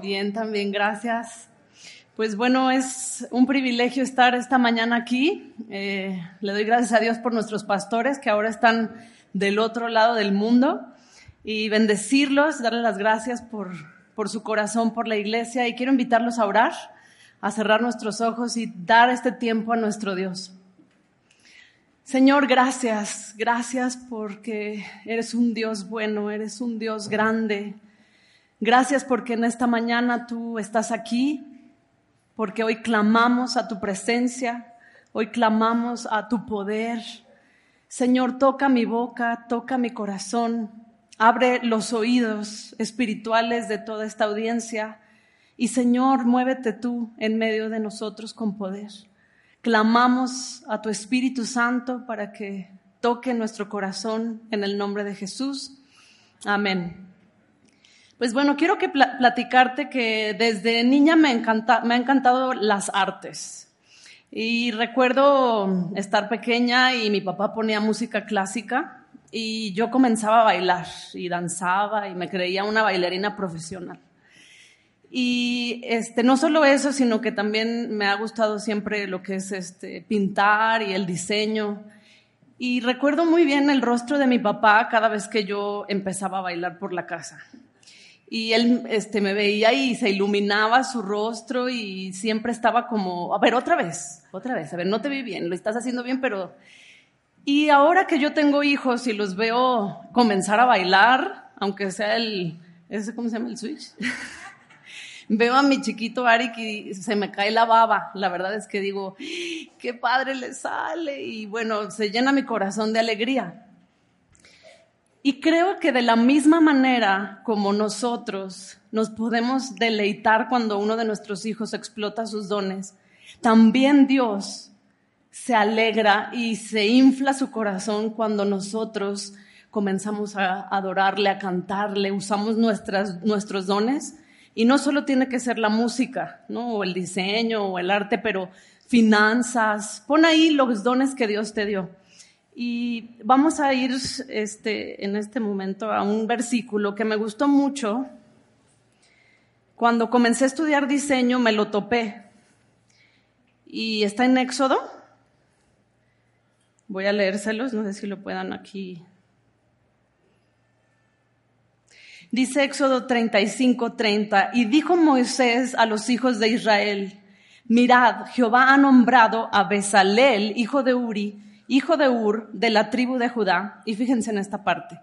Bien, también, gracias. Pues bueno, es un privilegio estar esta mañana aquí. Eh, le doy gracias a Dios por nuestros pastores que ahora están del otro lado del mundo y bendecirlos, darles las gracias por, por su corazón, por la iglesia y quiero invitarlos a orar, a cerrar nuestros ojos y dar este tiempo a nuestro Dios. Señor, gracias, gracias porque eres un Dios bueno, eres un Dios grande, Gracias porque en esta mañana tú estás aquí, porque hoy clamamos a tu presencia, hoy clamamos a tu poder. Señor, toca mi boca, toca mi corazón, abre los oídos espirituales de toda esta audiencia y Señor, muévete tú en medio de nosotros con poder. Clamamos a tu Espíritu Santo para que toque nuestro corazón en el nombre de Jesús. Amén. Pues bueno, quiero que platicarte que desde niña me, encanta, me ha encantado las artes. Y recuerdo estar pequeña y mi papá ponía música clásica y yo comenzaba a bailar y danzaba y me creía una bailarina profesional. Y este, no solo eso, sino que también me ha gustado siempre lo que es este, pintar y el diseño. Y recuerdo muy bien el rostro de mi papá cada vez que yo empezaba a bailar por la casa. Y él este, me veía y se iluminaba su rostro y siempre estaba como, a ver, otra vez, otra vez, a ver, no te vi bien, lo estás haciendo bien, pero... Y ahora que yo tengo hijos y los veo comenzar a bailar, aunque sea el, ¿ese cómo se llama el switch? veo a mi chiquito Arik y se me cae la baba. La verdad es que digo, qué padre le sale y bueno, se llena mi corazón de alegría. Y creo que de la misma manera como nosotros nos podemos deleitar cuando uno de nuestros hijos explota sus dones, también Dios se alegra y se infla su corazón cuando nosotros comenzamos a adorarle, a cantarle, usamos nuestras, nuestros dones. Y no solo tiene que ser la música, ¿no? O el diseño o el arte, pero finanzas. Pon ahí los dones que Dios te dio. Y vamos a ir este, en este momento a un versículo que me gustó mucho. Cuando comencé a estudiar diseño me lo topé. Y está en Éxodo. Voy a leérselos, no sé si lo puedan aquí. Dice Éxodo 35, 30, y dijo Moisés a los hijos de Israel, mirad, Jehová ha nombrado a Besalel, hijo de Uri, hijo de Ur, de la tribu de Judá, y fíjense en esta parte,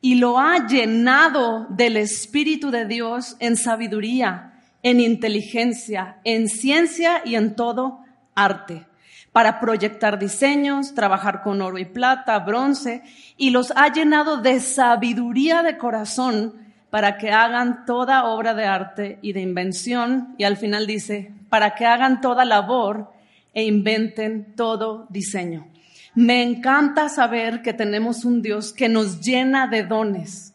y lo ha llenado del Espíritu de Dios en sabiduría, en inteligencia, en ciencia y en todo arte, para proyectar diseños, trabajar con oro y plata, bronce, y los ha llenado de sabiduría de corazón para que hagan toda obra de arte y de invención, y al final dice, para que hagan toda labor e inventen todo diseño. Me encanta saber que tenemos un Dios que nos llena de dones.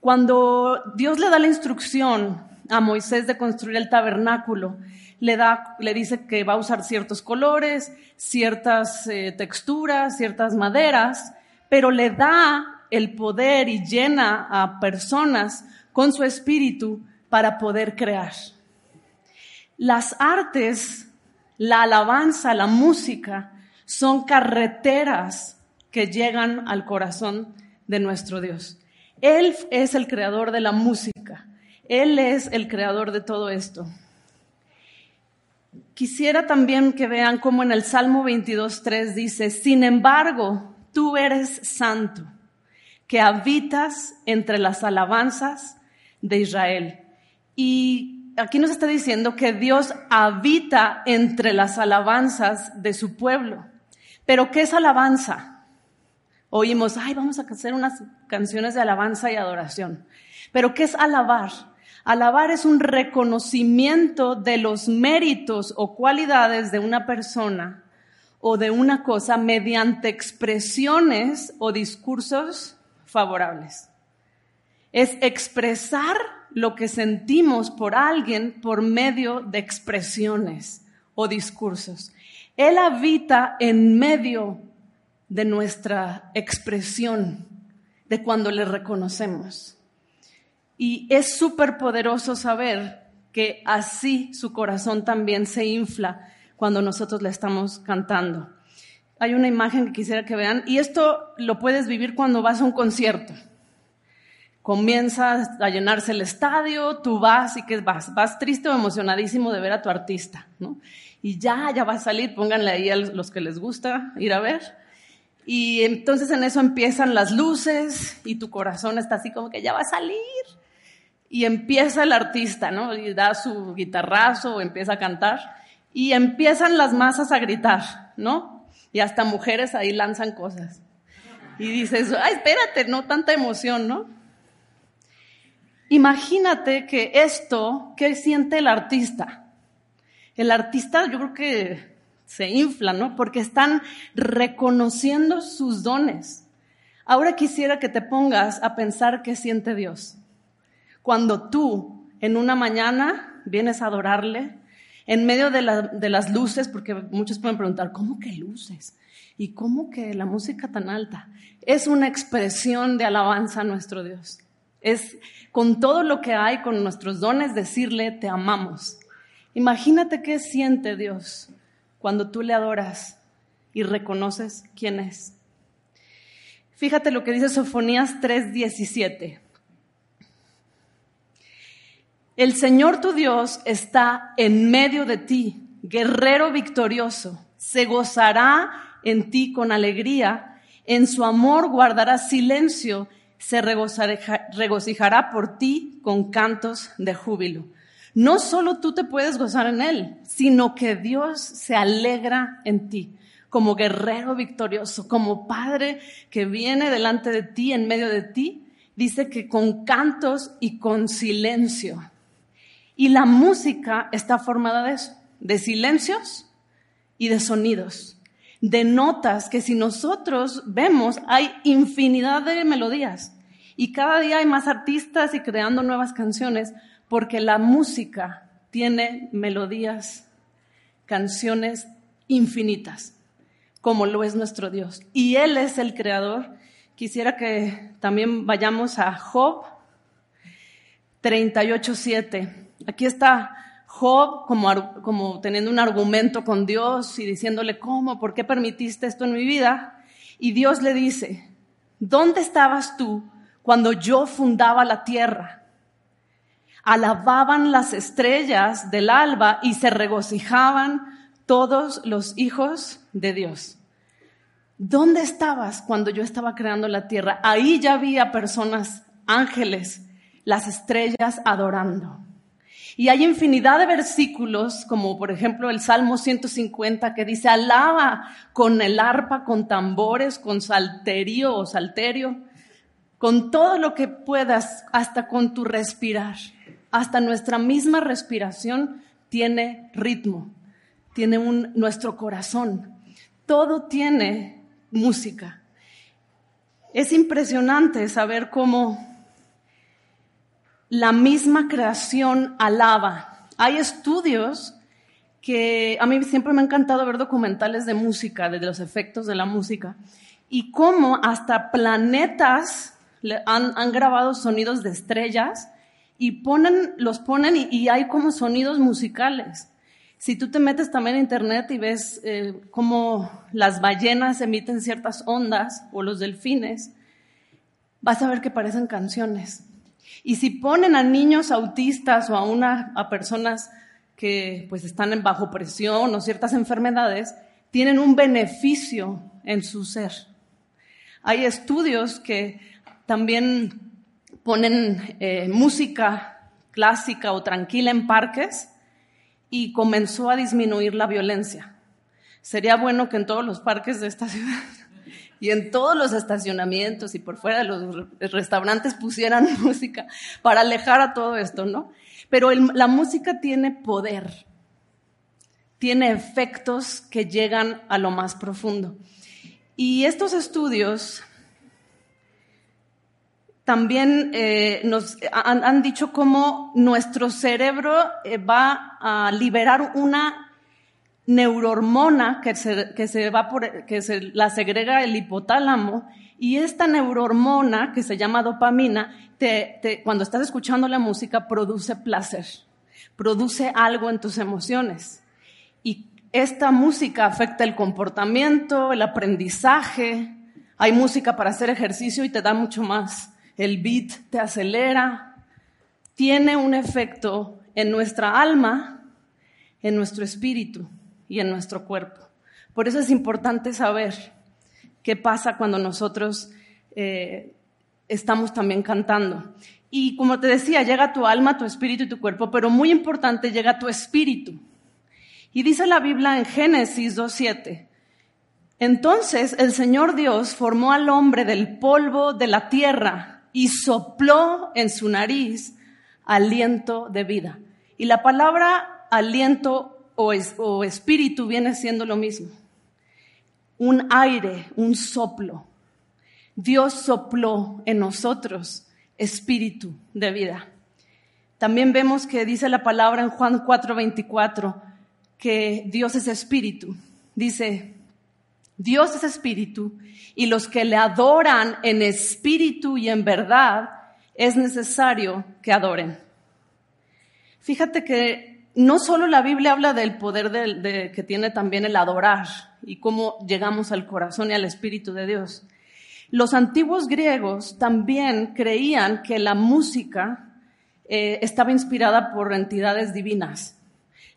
Cuando Dios le da la instrucción a Moisés de construir el tabernáculo, le, da, le dice que va a usar ciertos colores, ciertas eh, texturas, ciertas maderas, pero le da el poder y llena a personas con su espíritu para poder crear. Las artes, la alabanza, la música, son carreteras que llegan al corazón de nuestro Dios. Él es el creador de la música. Él es el creador de todo esto. Quisiera también que vean cómo en el Salmo 22.3 dice, sin embargo, tú eres santo, que habitas entre las alabanzas de Israel. Y aquí nos está diciendo que Dios habita entre las alabanzas de su pueblo. Pero ¿qué es alabanza? Oímos, ay, vamos a hacer unas canciones de alabanza y adoración. Pero ¿qué es alabar? Alabar es un reconocimiento de los méritos o cualidades de una persona o de una cosa mediante expresiones o discursos favorables. Es expresar lo que sentimos por alguien por medio de expresiones o discursos. Él habita en medio de nuestra expresión, de cuando le reconocemos. Y es súper poderoso saber que así su corazón también se infla cuando nosotros le estamos cantando. Hay una imagen que quisiera que vean y esto lo puedes vivir cuando vas a un concierto. Comienza a llenarse el estadio, tú vas y que vas, vas triste o emocionadísimo de ver a tu artista, ¿no? Y ya, ya va a salir, pónganle ahí a los que les gusta ir a ver. Y entonces en eso empiezan las luces y tu corazón está así como que ya va a salir. Y empieza el artista, ¿no? Y da su guitarrazo empieza a cantar y empiezan las masas a gritar, ¿no? Y hasta mujeres ahí lanzan cosas. Y dices, ay, espérate, no tanta emoción, ¿no? Imagínate que esto, ¿qué siente el artista? El artista yo creo que se infla, ¿no? Porque están reconociendo sus dones. Ahora quisiera que te pongas a pensar qué siente Dios. Cuando tú en una mañana vienes a adorarle, en medio de, las luces, porque muchos pueden preguntar, ¿cómo que luces? ¿Y cómo que la música tan alta? Es una expresión de alabanza a nuestro Dios. Es con todo lo que hay, con nuestros dones, decirle, te amamos. Imagínate qué siente Dios cuando tú le adoras y reconoces quién es. Fíjate lo que dice Sofonías 3:17. El Señor tu Dios está en medio de ti, guerrero victorioso. Se gozará en ti con alegría, en su amor guardará silencio, se regocijará por ti con cantos de júbilo. No solo tú te puedes gozar en Él, sino que Dios se alegra en ti como guerrero victorioso, como Padre que viene delante de ti, en medio de ti, dice que con cantos y con silencio. Y la música está formada de eso, de silencios y de sonidos, de notas que si nosotros vemos hay infinidad de melodías y cada día hay más artistas y creando nuevas canciones porque la música tiene melodías, canciones infinitas, como lo es nuestro Dios. Y Él es el creador. Quisiera que también vayamos a Job 38.7. Aquí está Job como, como teniendo un argumento con Dios y diciéndole, ¿cómo? ¿Por qué permitiste esto en mi vida? Y Dios le dice, ¿dónde estabas tú cuando yo fundaba la tierra? Alababan las estrellas del alba y se regocijaban todos los hijos de Dios. ¿Dónde estabas cuando yo estaba creando la tierra? Ahí ya había personas, ángeles, las estrellas adorando. Y hay infinidad de versículos, como por ejemplo el Salmo 150, que dice, alaba con el arpa, con tambores, con salterio o salterio, con todo lo que puedas, hasta con tu respirar. Hasta nuestra misma respiración tiene ritmo, tiene un, nuestro corazón. Todo tiene música. Es impresionante saber cómo la misma creación alaba. Hay estudios que a mí siempre me ha encantado ver documentales de música, de los efectos de la música, y cómo hasta planetas han, grabado sonidos de estrellas y ponen, los ponen y, hay como sonidos musicales. Si tú te metes también en internet y ves eh, cómo las ballenas emiten ciertas ondas o los delfines, vas a ver que parecen canciones. Y si ponen a niños autistas o a, personas que pues están bajo presión o ciertas enfermedades, tienen un beneficio en su ser. Hay estudios que también ponen eh, música clásica o tranquila en parques y comenzó a disminuir la violencia. Sería bueno que en todos los parques de esta ciudad y en todos los estacionamientos y por fuera de los restaurantes pusieran música para alejar a todo esto, ¿no? Pero la música tiene poder, tiene efectos que llegan a lo más profundo. Y estos estudios también eh, nos han, dicho cómo nuestro cerebro eh, va a liberar una neurohormona que se, que se va por, que se la segrega el hipotálamo y esta neurohormona que se llama dopamina, te, cuando estás escuchando la música produce placer, produce algo en tus emociones. Y esta música afecta el comportamiento, el aprendizaje. Hay música para hacer ejercicio y te da mucho más. El beat te acelera, tiene un efecto en nuestra alma, en nuestro espíritu y en nuestro cuerpo. Por eso es importante saber qué pasa cuando nosotros eh, estamos también cantando. Y como te decía, llega tu alma, tu espíritu y tu cuerpo, pero muy importante, llega tu espíritu. Y dice la Biblia en Génesis 2.7, entonces el Señor Dios formó al hombre del polvo de la tierra y sopló en su nariz aliento de vida. Y la palabra aliento o, espíritu viene siendo lo mismo. Un aire, un soplo. Dios sopló en nosotros espíritu de vida. También vemos que dice la palabra en Juan 4:24 que Dios es espíritu. Dice, Dios es espíritu y los que le adoran en espíritu y en verdad es necesario que adoren. Fíjate que no solo la Biblia habla del poder que tiene también el adorar y cómo llegamos al corazón y al espíritu de Dios. Los antiguos griegos también creían que la música eh, estaba inspirada por entidades divinas.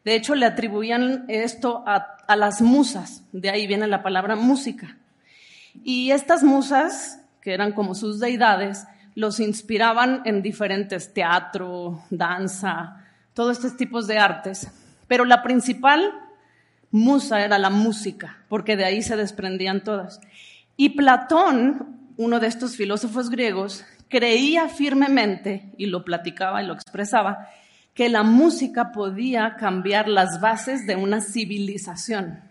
De hecho, le atribuían esto a, las musas, de ahí viene la palabra música. Y estas musas, que eran como sus deidades, los inspiraban en diferentes teatro, danza, todos estos tipos de artes. Pero la principal musa era la música, porque de ahí se desprendían todas. Y Platón, uno de estos filósofos griegos, creía firmemente, y lo platicaba y lo expresaba, que la música podía cambiar las bases de una civilización.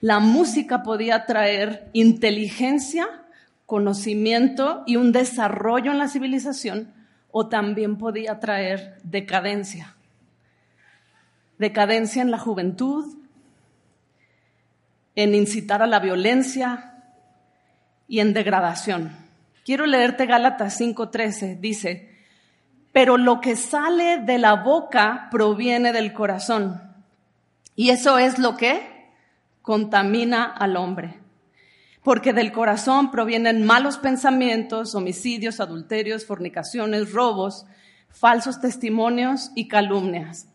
La música podía traer inteligencia, conocimiento y un desarrollo en la civilización o también podía traer decadencia. Decadencia en la juventud, en incitar a la violencia y en degradación. Quiero leerte Gálatas 5:13. Dice, pero lo que sale de la boca proviene del corazón. Y eso es lo que contamina al hombre. Porque del corazón provienen malos pensamientos, homicidios, adulterios, fornicaciones, robos, falsos testimonios y calumnias.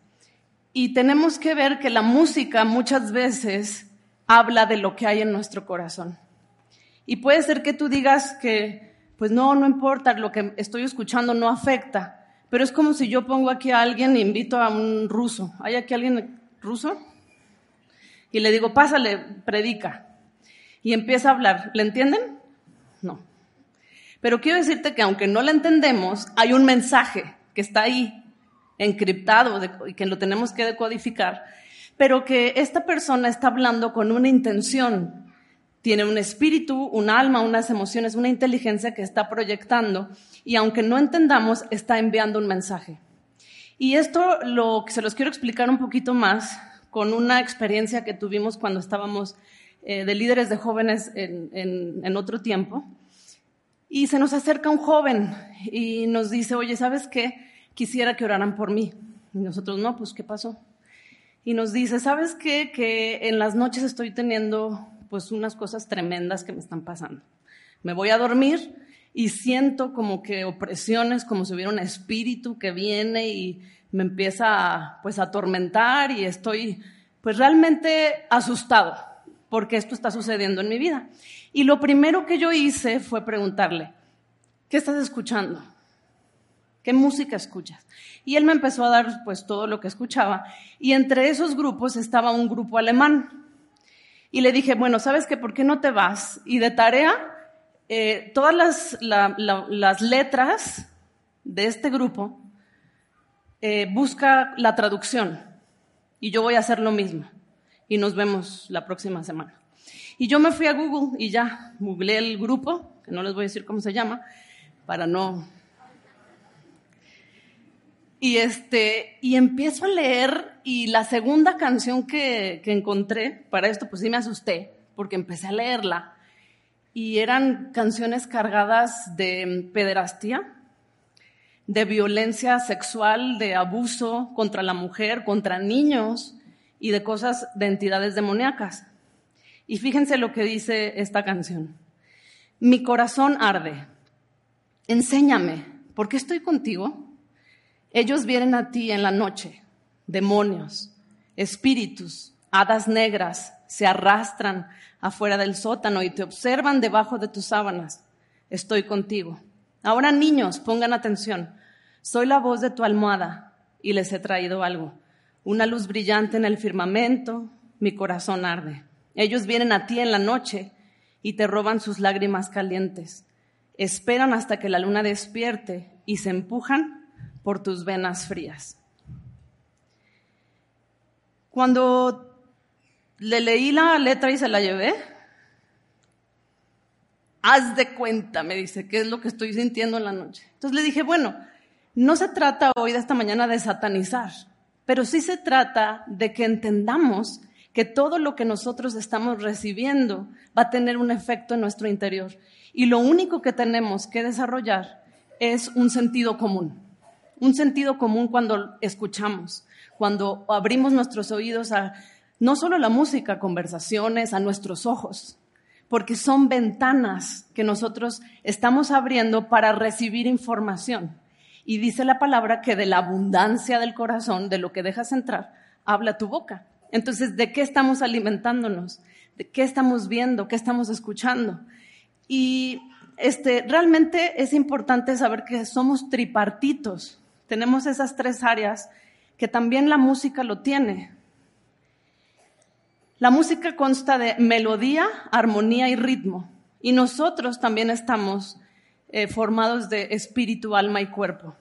Y tenemos que ver que la música muchas veces habla de lo que hay en nuestro corazón. Y puede ser que tú digas que, pues no, no importa, lo que estoy escuchando no afecta. Pero es como si yo pongo aquí a alguien e invito a un ruso. ¿Hay aquí alguien ruso? Y le digo, pásale, predica. Y empieza a hablar. ¿Le entienden? No. Pero quiero decirte que aunque no le entendemos, hay un mensaje que está ahí, encriptado, y que lo tenemos que decodificar, pero que esta persona está hablando con una intención tiene un espíritu, un alma, unas emociones, una inteligencia que está proyectando y aunque no entendamos, está enviando un mensaje. Y esto lo se los quiero explicar un poquito más con una experiencia que tuvimos cuando estábamos eh, de líderes de jóvenes en, en otro tiempo. Y se nos acerca un joven y nos dice, oye, ¿sabes qué? Quisiera que oraran por mí. Y nosotros, no, pues, ¿qué pasó? Y nos dice, ¿sabes qué? Que en las noches estoy teniendo pues unas cosas tremendas que me están pasando. Me voy a dormir y siento como que opresiones, como si hubiera un espíritu que viene y me empieza pues a atormentar y estoy pues realmente asustado porque esto está sucediendo en mi vida. Y lo primero que yo hice fue preguntarle, ¿qué estás escuchando? ¿Qué música escuchas? Y él me empezó a dar pues todo lo que escuchaba y entre esos grupos estaba un grupo alemán Y le dije, bueno, ¿sabes qué? ¿Por qué no te vas? Y de tarea, eh, todas las, las, letras de este grupo, eh, busca la traducción. Y yo voy a hacer lo mismo. Y nos vemos la próxima semana. Y yo me fui a Google y ya, googleé el grupo, que no les voy a decir cómo se llama, para no... Y, este, y empiezo a leer y la segunda canción que, que encontré, para esto pues sí me asusté, porque empecé a leerla, y eran canciones cargadas de pederastía, de violencia sexual, de abuso contra la mujer, contra niños y de cosas de entidades demoníacas. Y fíjense lo que dice esta canción. Mi corazón arde. Enséñame, ¿por qué estoy contigo? Ellos vienen a ti en la noche, demonios, espíritus, hadas negras, se arrastran afuera del sótano y te observan debajo de tus sábanas. Estoy contigo. Ahora niños, pongan atención. Soy la voz de tu almohada y les he traído algo. Una luz brillante en el firmamento, mi corazón arde. Ellos vienen a ti en la noche y te roban sus lágrimas calientes. Esperan hasta que la luna despierte y se empujan por tus venas frías. Cuando le leí la letra y se la llevé, haz de cuenta, me dice, qué es lo que estoy sintiendo en la noche. Entonces le dije, bueno, no se trata hoy de esta mañana de satanizar, pero sí se trata de que entendamos que todo lo que nosotros estamos recibiendo va a tener un efecto en nuestro interior. Y lo único que tenemos que desarrollar es un sentido común. Un sentido común cuando escuchamos, cuando abrimos nuestros oídos a no solo la música, conversaciones, a nuestros ojos, porque son ventanas que nosotros estamos abriendo para recibir información. Y dice la palabra que de la abundancia del corazón, de lo que dejas entrar, habla tu boca. Entonces, ¿de qué estamos alimentándonos? ¿De qué estamos viendo? ¿Qué estamos escuchando? Y este, realmente es importante saber que somos tripartitos. Tenemos esas tres áreas que también la música lo tiene. La música consta de melodía, armonía y ritmo. Y nosotros también estamos eh, formados de espíritu, alma y cuerpo.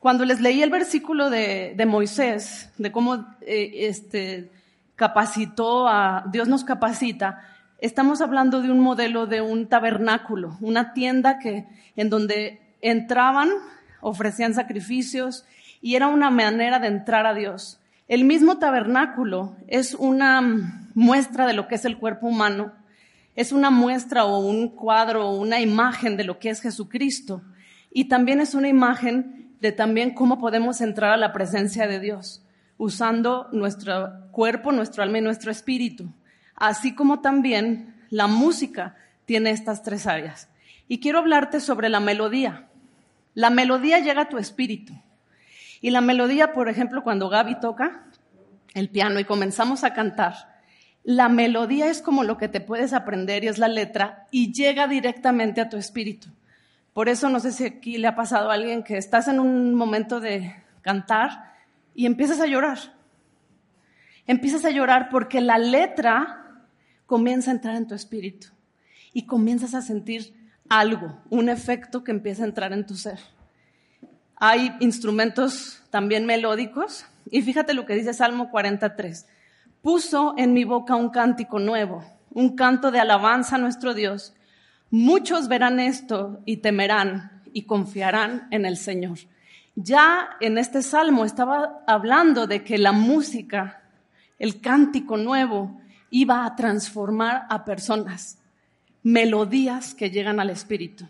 Cuando les leí el versículo de, Moisés, de cómo eh, este, capacitó a, Dios nos capacita, estamos hablando de un modelo de un tabernáculo, una tienda que, en donde entraban, ofrecían sacrificios y era una manera de entrar a Dios. El mismo tabernáculo es una muestra de lo que es el cuerpo humano, es una muestra o un cuadro o una imagen de lo que es Jesucristo y también es una imagen de también cómo podemos entrar a la presencia de Dios, usando nuestro cuerpo, nuestro alma y nuestro espíritu. Así como también la música tiene estas tres áreas. Y quiero hablarte sobre la melodía. La melodía llega a tu espíritu. Y la melodía, por ejemplo, cuando Gaby toca el piano y comenzamos a cantar, la melodía es como lo que te puedes aprender y es la letra y llega directamente a tu espíritu. Por eso no sé si aquí le ha pasado a alguien que estás en un momento de cantar y empiezas a llorar. Empiezas a llorar porque la letra comienza a entrar en tu espíritu y comienzas a sentir algo, un efecto que empieza a entrar en tu ser. Hay instrumentos también melódicos y fíjate lo que dice Salmo 43. Puso en mi boca un cántico nuevo, un canto de alabanza a nuestro Dios Muchos verán esto y temerán y confiarán en el Señor. Ya en este salmo estaba hablando de que la música, el cántico nuevo, iba a transformar a personas, melodías que llegan al espíritu.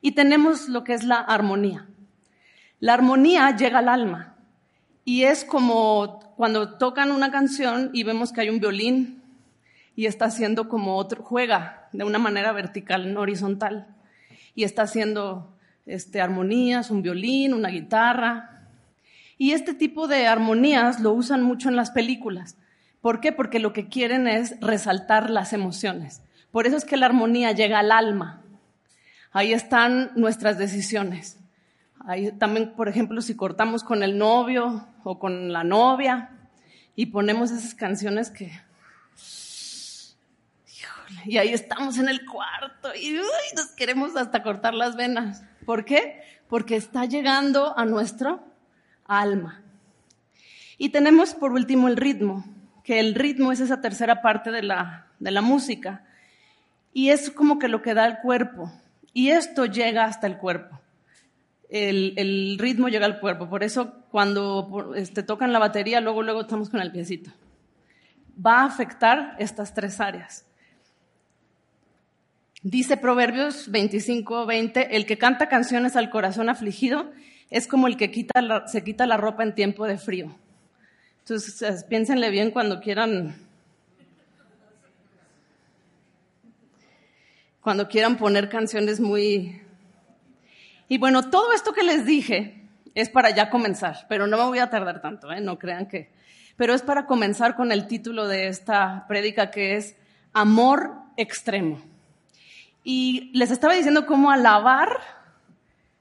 Y tenemos lo que es la armonía. La armonía llega al alma y es como cuando tocan una canción y vemos que hay un violín, y está haciendo como otro, juega de una manera vertical, no horizontal, y está haciendo este, armonías, un violín, una guitarra. Y este tipo de armonías lo usan mucho en las películas. ¿Por qué? Porque lo que quieren es resaltar las emociones. Por eso es que la armonía llega al alma. Ahí están nuestras decisiones. Ahí también, por ejemplo, si cortamos con el novio o con la novia y ponemos esas canciones que Y ahí estamos en el cuarto y nos queremos hasta cortar las venas. ¿Por qué? Porque está llegando a nuestra alma. Y tenemos por último el ritmo, que el ritmo es esa tercera parte de la, de la música. Y es como que lo que da el cuerpo. Y esto llega hasta el cuerpo. El, ritmo llega al cuerpo. Por eso cuando este, tocan la batería, luego, luego estamos con el piecito. Va a afectar estas tres áreas. Dice Proverbios 25, 20, el que canta canciones al corazón afligido es como el que se quita la ropa en tiempo de frío. Entonces, piénsenle bien cuando quieran, cuando quieran poner canciones muy... Y bueno, todo esto que les dije es para ya comenzar, pero no me voy a tardar tanto, ¿eh? no crean que... Pero es para comenzar con el título de esta prédica que es Amor Extremo. Y les estaba diciendo cómo alabar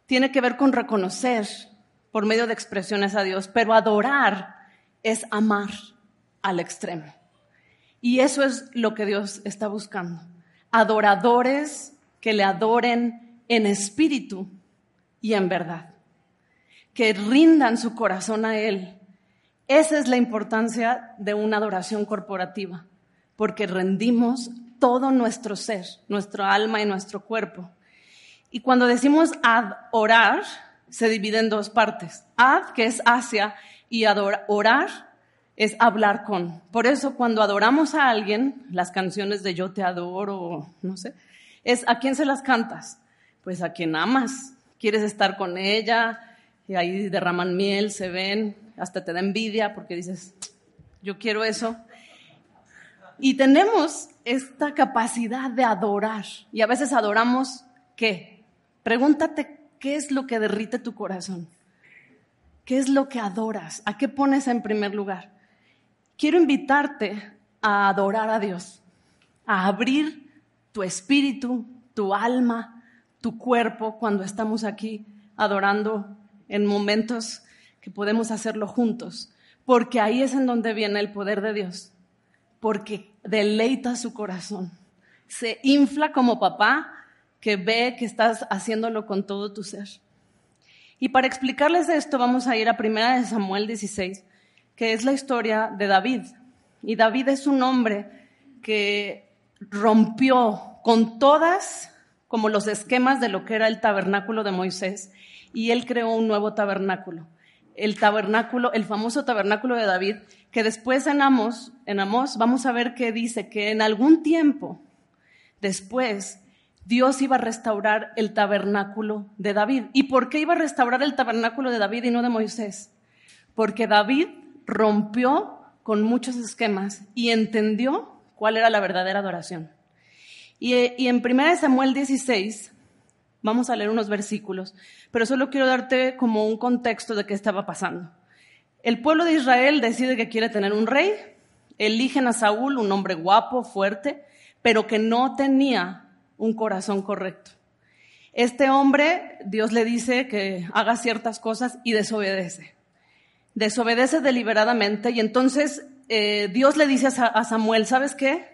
tiene que ver con reconocer por medio de expresiones a Dios, pero adorar es amar al extremo. Y eso es lo que Dios está buscando. Adoradores que le adoren en espíritu y en verdad. Que rindan su corazón a Él. Esa es la importancia de una adoración corporativa, porque rendimos todo nuestro ser, nuestro alma y nuestro cuerpo. Y cuando decimos adorar, se divide en dos partes. Ad, que es hacia, y orar es hablar con. Por eso cuando adoramos a alguien, las canciones de yo te adoro, no sé, es a quién se las cantas. Pues a quien amas. Quieres estar con ella y ahí derraman miel, se ven, hasta te da envidia porque dices, yo quiero eso. Y tenemos esta capacidad de adorar. Y a veces adoramos, ¿qué? Pregúntate qué es lo que derrite tu corazón. ¿Qué es lo que adoras? ¿A qué pones en primer lugar? Quiero invitarte a adorar a Dios, a abrir tu espíritu, tu alma, tu cuerpo cuando estamos aquí adorando en momentos que podemos hacerlo juntos, porque ahí es en donde viene el poder de Dios, porque deleita su corazón, se infla como papá que ve que estás haciéndolo con todo tu ser. Y para explicarles esto vamos a ir a 1 Samuel 16, que es la historia de David. Y David es un hombre que rompió con todas como los esquemas de lo que era el tabernáculo de Moisés y él creó un nuevo tabernáculo. El tabernáculo, el famoso tabernáculo de David, que después en Amos, en Amos vamos a ver que dice que en algún tiempo después Dios iba a restaurar el tabernáculo de David. ¿Y por qué iba a restaurar el tabernáculo de David y no de Moisés? Porque David rompió con muchos esquemas y entendió cuál era la verdadera adoración. Y, en 1 Samuel 16, vamos a leer unos versículos, pero solo quiero darte como un contexto de qué estaba pasando. El pueblo de Israel decide que quiere tener un rey, eligen a Saúl, un hombre guapo, fuerte, pero que no tenía un corazón correcto. Este hombre, Dios le dice que haga ciertas cosas y desobedece. Desobedece deliberadamente y entonces eh, Dios le dice a Samuel, ¿sabes qué?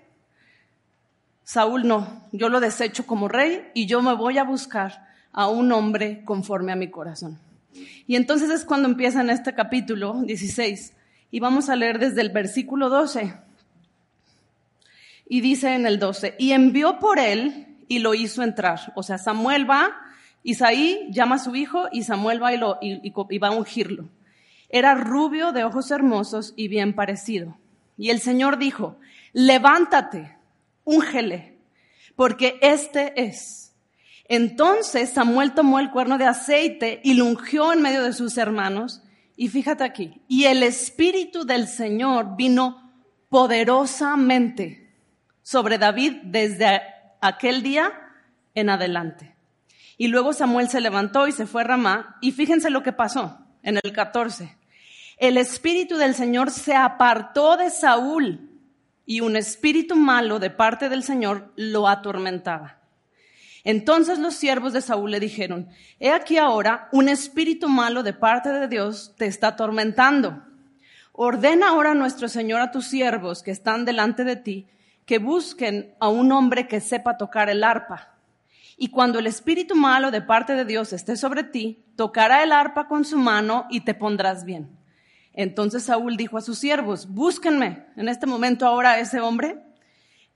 Saúl no, yo lo desecho como rey y yo me voy a buscar a un hombre conforme a mi corazón. Y entonces es cuando empieza en este capítulo 16 y vamos a leer desde el versículo 12. Y dice en el 12, y envió por él y lo hizo entrar. O sea, Samuel va, Isaí llama a su hijo y Samuel va y, lo, y, va a ungirlo. Era rubio, de ojos hermosos y bien parecido. Y el Señor dijo, levántate, úngele, porque este es. Entonces Samuel tomó el cuerno de aceite y lo ungió en medio de sus hermanos. Y fíjate aquí, y el Espíritu del Señor vino poderosamente sobre David desde aquel día en adelante. Y luego Samuel se levantó y se fue a Ramá. Y fíjense lo que pasó en el 14. El espíritu del Señor se apartó de Saúl y un espíritu malo de parte del Señor lo atormentaba. Entonces los siervos de Saúl le dijeron, he aquí ahora un espíritu malo de parte de Dios te está atormentando. Ordena ahora nuestro Señor a tus siervos que están delante de ti que busquen a un hombre que sepa tocar el arpa. Y cuando el espíritu malo de parte de Dios esté sobre ti, tocará el arpa con su mano y te pondrás bien. Entonces Saúl dijo a sus siervos, búsquenme en este momento ahora a ese hombre,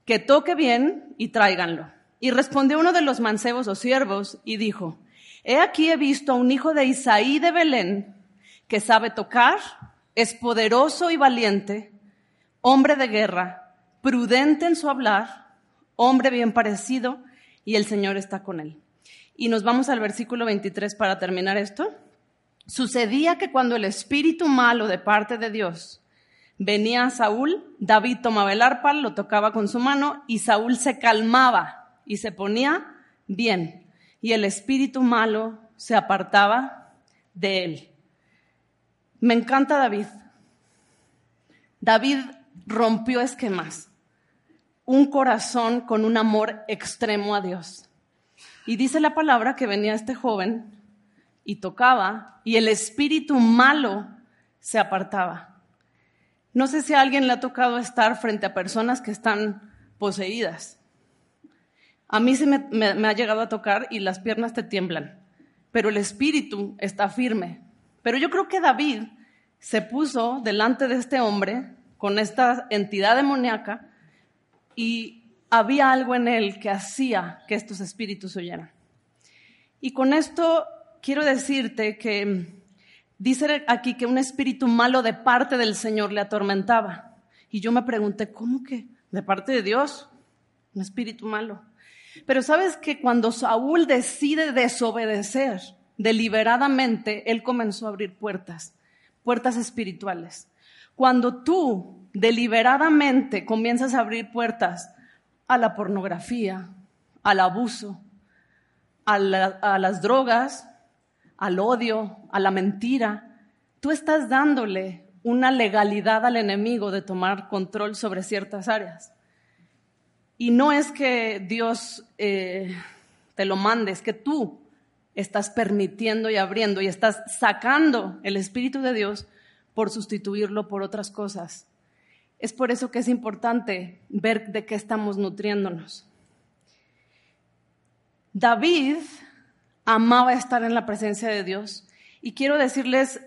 que toque bien y tráiganlo. Y respondió uno de los mancebos o siervos y dijo, he aquí he visto a un hijo de Isaí de Belén que sabe tocar, es poderoso y valiente, hombre de guerra, prudente en su hablar, hombre bien parecido, y el Señor está con él. Y nos vamos al versículo 23 para terminar esto. Sucedía que cuando el espíritu malo de parte de Dios venía a Saúl, David tomaba el arpa, lo tocaba con su mano y Saúl se calmaba y se ponía bien. Y el espíritu malo se apartaba de él. Me encanta David. David rompió esquemas, un corazón con un amor extremo a Dios. Y dice la palabra que venía este joven y tocaba y el espíritu malo se apartaba. No sé si a alguien le ha tocado estar frente a personas que están poseídas. A mí se me, ha llegado a tocar y las piernas te tiemblan, pero el espíritu está firme. Pero yo creo que David se puso delante de este hombre con esta entidad demoníaca y había algo en él que hacía que estos espíritus oyeran. Y con esto quiero decirte que dice aquí que un espíritu malo de parte del Señor le atormentaba. Y yo me pregunté, ¿cómo que de parte de Dios? Un espíritu malo. Pero sabes que cuando Saúl decide desobedecer deliberadamente, él comenzó a abrir puertas, puertas espirituales. Cuando tú deliberadamente comienzas a abrir puertas a la pornografía, al abuso, a, a las drogas, al odio, a la mentira, tú estás dándole una legalidad al enemigo de tomar control sobre ciertas áreas. Y no es que Dios eh, te lo mande, es que tú estás permitiendo y abriendo y estás sacando el Espíritu de Dios por sustituirlo por otras cosas. Es por eso que es importante ver de qué estamos nutriéndonos. David amaba estar en la presencia de Dios y quiero decirles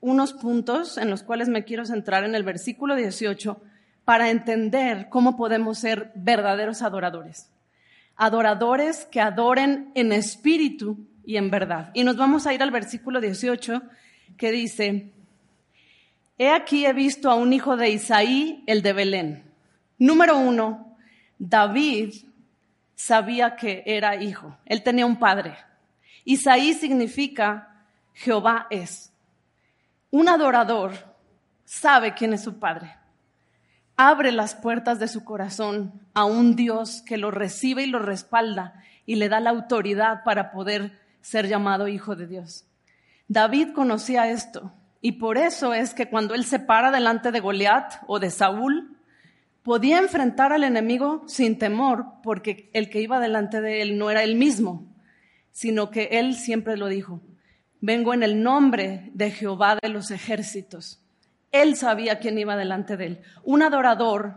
unos puntos en los cuales me quiero centrar en el versículo 18 para entender cómo podemos ser verdaderos adoradores. Adoradores que adoren en espíritu y en verdad. Y nos vamos a ir al versículo 18 que dice, He aquí he visto a un hijo de Isaí, el de Belén. Número uno, David sabía que era hijo. Él tenía un padre. Isaí significa Jehová es. Un adorador sabe quién es su padre abre las puertas de su corazón a un Dios que lo recibe y lo respalda y le da la autoridad para poder ser llamado hijo de Dios. David conocía esto y por eso es que cuando él se para delante de Goliat o de Saúl, podía enfrentar al enemigo sin temor porque el que iba delante de él no era él mismo, sino que él siempre lo dijo, vengo en el nombre de Jehová de los ejércitos. Él sabía quién iba delante de él. Un adorador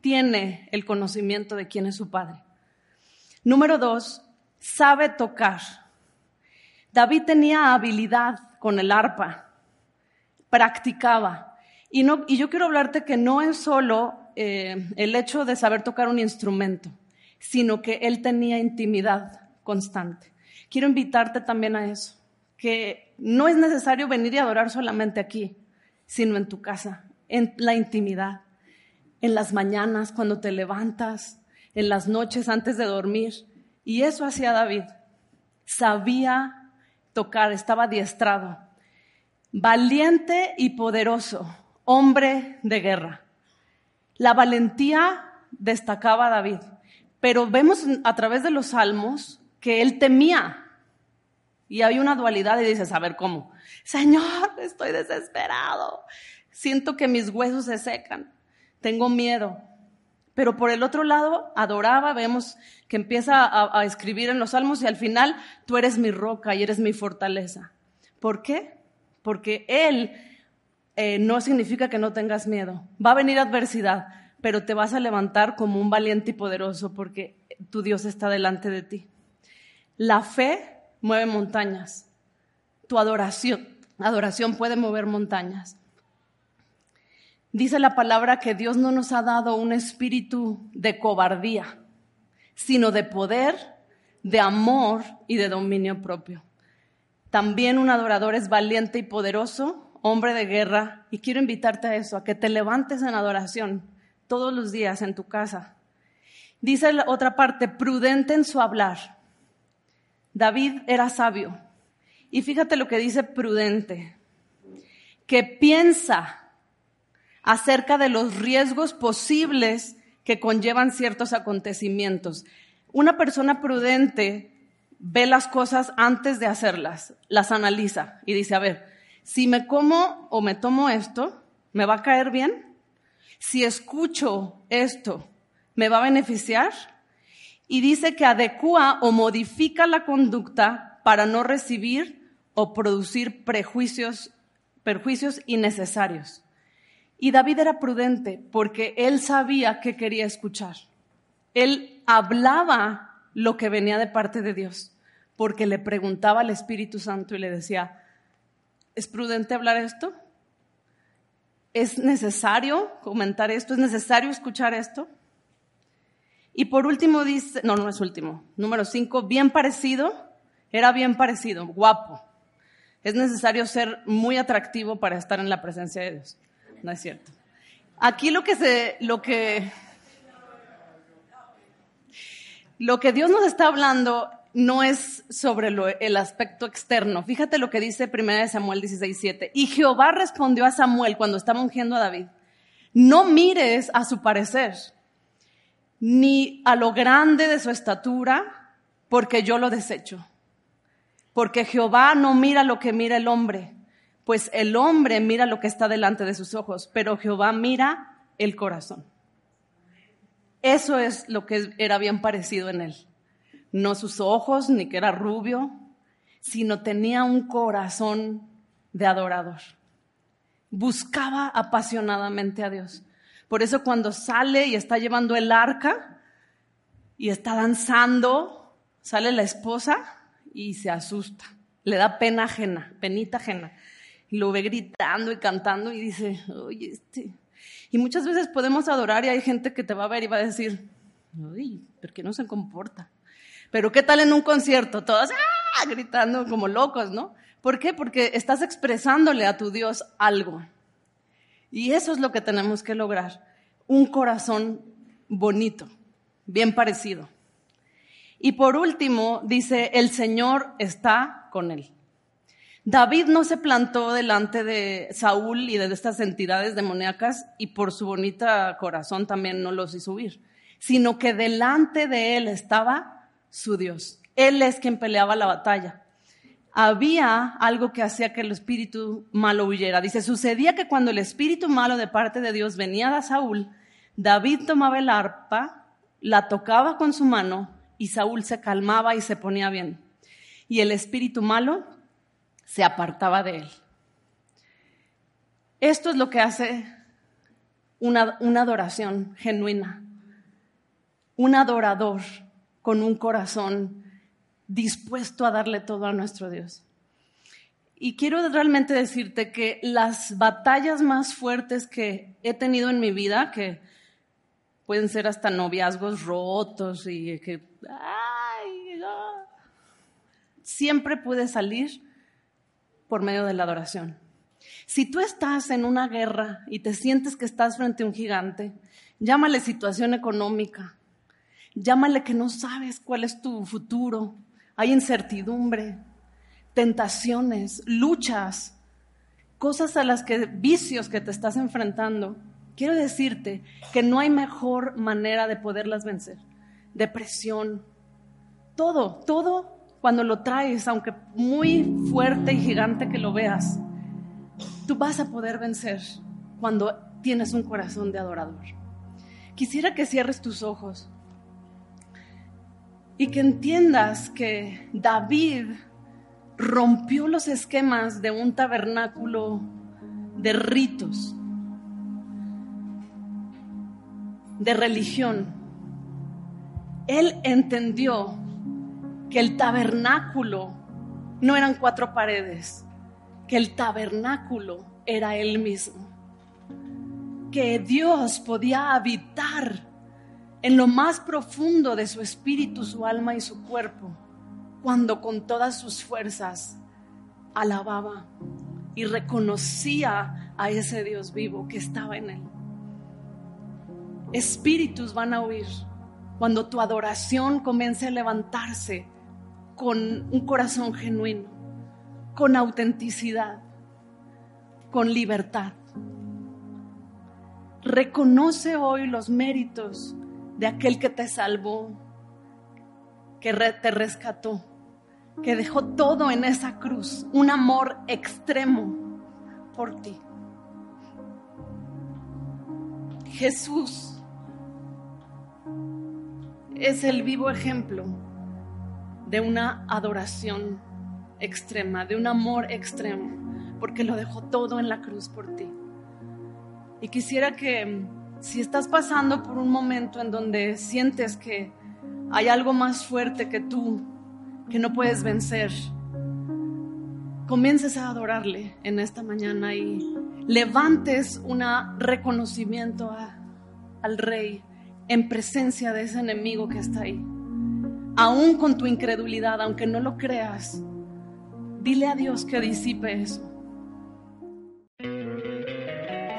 tiene el conocimiento de quién es su padre. Número dos, sabe tocar. David tenía habilidad con el arpa, practicaba. Y, yo quiero hablarte que no es solo eh, el hecho de saber tocar un instrumento, sino que él tenía intimidad constante. Quiero invitarte también a eso, que no es necesario venir y adorar solamente aquí sino en tu casa, en la intimidad, en las mañanas cuando te levantas, en las noches antes de dormir. Y eso hacía David. Sabía tocar, estaba adiestrado. Valiente y poderoso, hombre de guerra. La valentía destacaba a David, pero vemos a través de los salmos que él temía y hay una dualidad y dices, a ver, ¿cómo? Señor, estoy desesperado. Siento que mis huesos se secan. Tengo miedo. Pero por el otro lado, adoraba, vemos que empieza a, escribir en los salmos y al final, tú eres mi roca y eres mi fortaleza. ¿Por qué? Porque Él eh, no significa que no tengas miedo. Va a venir adversidad, pero te vas a levantar como un valiente y poderoso porque tu Dios está delante de ti. La fe mueve montañas. Tu adoración, adoración puede mover montañas. Dice la palabra que Dios no nos ha dado un espíritu de cobardía, sino de poder, de amor y de dominio propio. También un adorador es valiente y poderoso, hombre de guerra, y quiero invitarte a eso, a que te levantes en adoración todos los días en tu casa. Dice la otra parte, prudente en su hablar. David era sabio. Y fíjate lo que dice prudente, que piensa acerca de los riesgos posibles que conllevan ciertos acontecimientos. Una persona prudente ve las cosas antes de hacerlas, las analiza y dice, a ver, si me como o me tomo esto, ¿me va a caer bien? Si escucho esto, ¿me va a beneficiar? Y dice que adecua o modifica la conducta para no recibir o producir prejuicios, perjuicios innecesarios. Y David era prudente porque él sabía que quería escuchar. Él hablaba lo que venía de parte de Dios porque le preguntaba al Espíritu Santo y le decía, ¿es prudente hablar esto? ¿Es necesario comentar esto? ¿Es necesario escuchar esto? Y por último dice, no, no es último, número cinco, bien parecido, era bien parecido, guapo. Es necesario ser muy atractivo para estar en la presencia de Dios. No es cierto. Aquí lo que se, lo que, lo que Dios nos está hablando no es sobre el aspecto externo. Fíjate lo que dice 1 Samuel 16:7. Y Jehová respondió a Samuel cuando estaba ungiendo a David: No mires a su parecer, ni a lo grande de su estatura, porque yo lo desecho. Porque Jehová no mira lo que mira el hombre, pues el hombre mira lo que está delante de sus ojos, pero Jehová mira el corazón. Eso es lo que era bien parecido en él. No sus ojos, ni que era rubio, sino tenía un corazón de adorador. Buscaba apasionadamente a Dios. Por eso cuando sale y está llevando el arca y está danzando, sale la esposa y se asusta. Le da pena ajena, penita ajena lo ve gritando y cantando y dice, oye, este. Y muchas veces podemos adorar y hay gente que te va a ver y va a decir, uy, ¿por qué no se comporta? Pero ¿qué tal en un concierto? Todos ¡ah! gritando como locos, ¿no? ¿Por qué? Porque estás expresándole a tu Dios algo. Y eso es lo que tenemos que lograr. Un corazón bonito, bien parecido. Y por último, dice, el Señor está con él. David no se plantó delante de Saúl y de estas entidades demoníacas y por su bonita corazón también no los hizo huir, sino que delante de él estaba su Dios. Él es quien peleaba la batalla. Había algo que hacía que el espíritu malo huyera. Dice, sucedía que cuando el espíritu malo de parte de Dios venía a Saúl, David tomaba el arpa, la tocaba con su mano y Saúl se calmaba y se ponía bien. Y el espíritu malo se apartaba de él. Esto es lo que hace una, una adoración genuina, un adorador con un corazón dispuesto a darle todo a nuestro Dios. Y quiero realmente decirte que las batallas más fuertes que he tenido en mi vida, que pueden ser hasta noviazgos rotos y que siempre pude salir por medio de la adoración. Si tú estás en una guerra y te sientes que estás frente a un gigante, llámale situación económica, llámale que no sabes cuál es tu futuro, hay incertidumbre, tentaciones, luchas, cosas a las que vicios que te estás enfrentando. Quiero decirte que no hay mejor manera de poderlas vencer. Depresión, todo, todo cuando lo traes, aunque muy fuerte y gigante que lo veas, tú vas a poder vencer cuando tienes un corazón de adorador. Quisiera que cierres tus ojos y que entiendas que David rompió los esquemas de un tabernáculo de ritos. de religión. Él entendió que el tabernáculo no eran cuatro paredes, que el tabernáculo era Él mismo, que Dios podía habitar en lo más profundo de su espíritu, su alma y su cuerpo, cuando con todas sus fuerzas alababa y reconocía a ese Dios vivo que estaba en él. Espíritus van a huir cuando tu adoración comience a levantarse con un corazón genuino, con autenticidad, con libertad. Reconoce hoy los méritos de aquel que te salvó, que te rescató, que dejó todo en esa cruz, un amor extremo por ti. Jesús es el vivo ejemplo de una adoración extrema, de un amor extremo, porque lo dejó todo en la cruz por ti. Y quisiera que si estás pasando por un momento en donde sientes que hay algo más fuerte que tú, que no puedes vencer, comiences a adorarle en esta mañana y levantes un reconocimiento al Rey en presencia de ese enemigo que está ahí. Aún con tu incredulidad, aunque no lo creas, dile a Dios que disipe eso.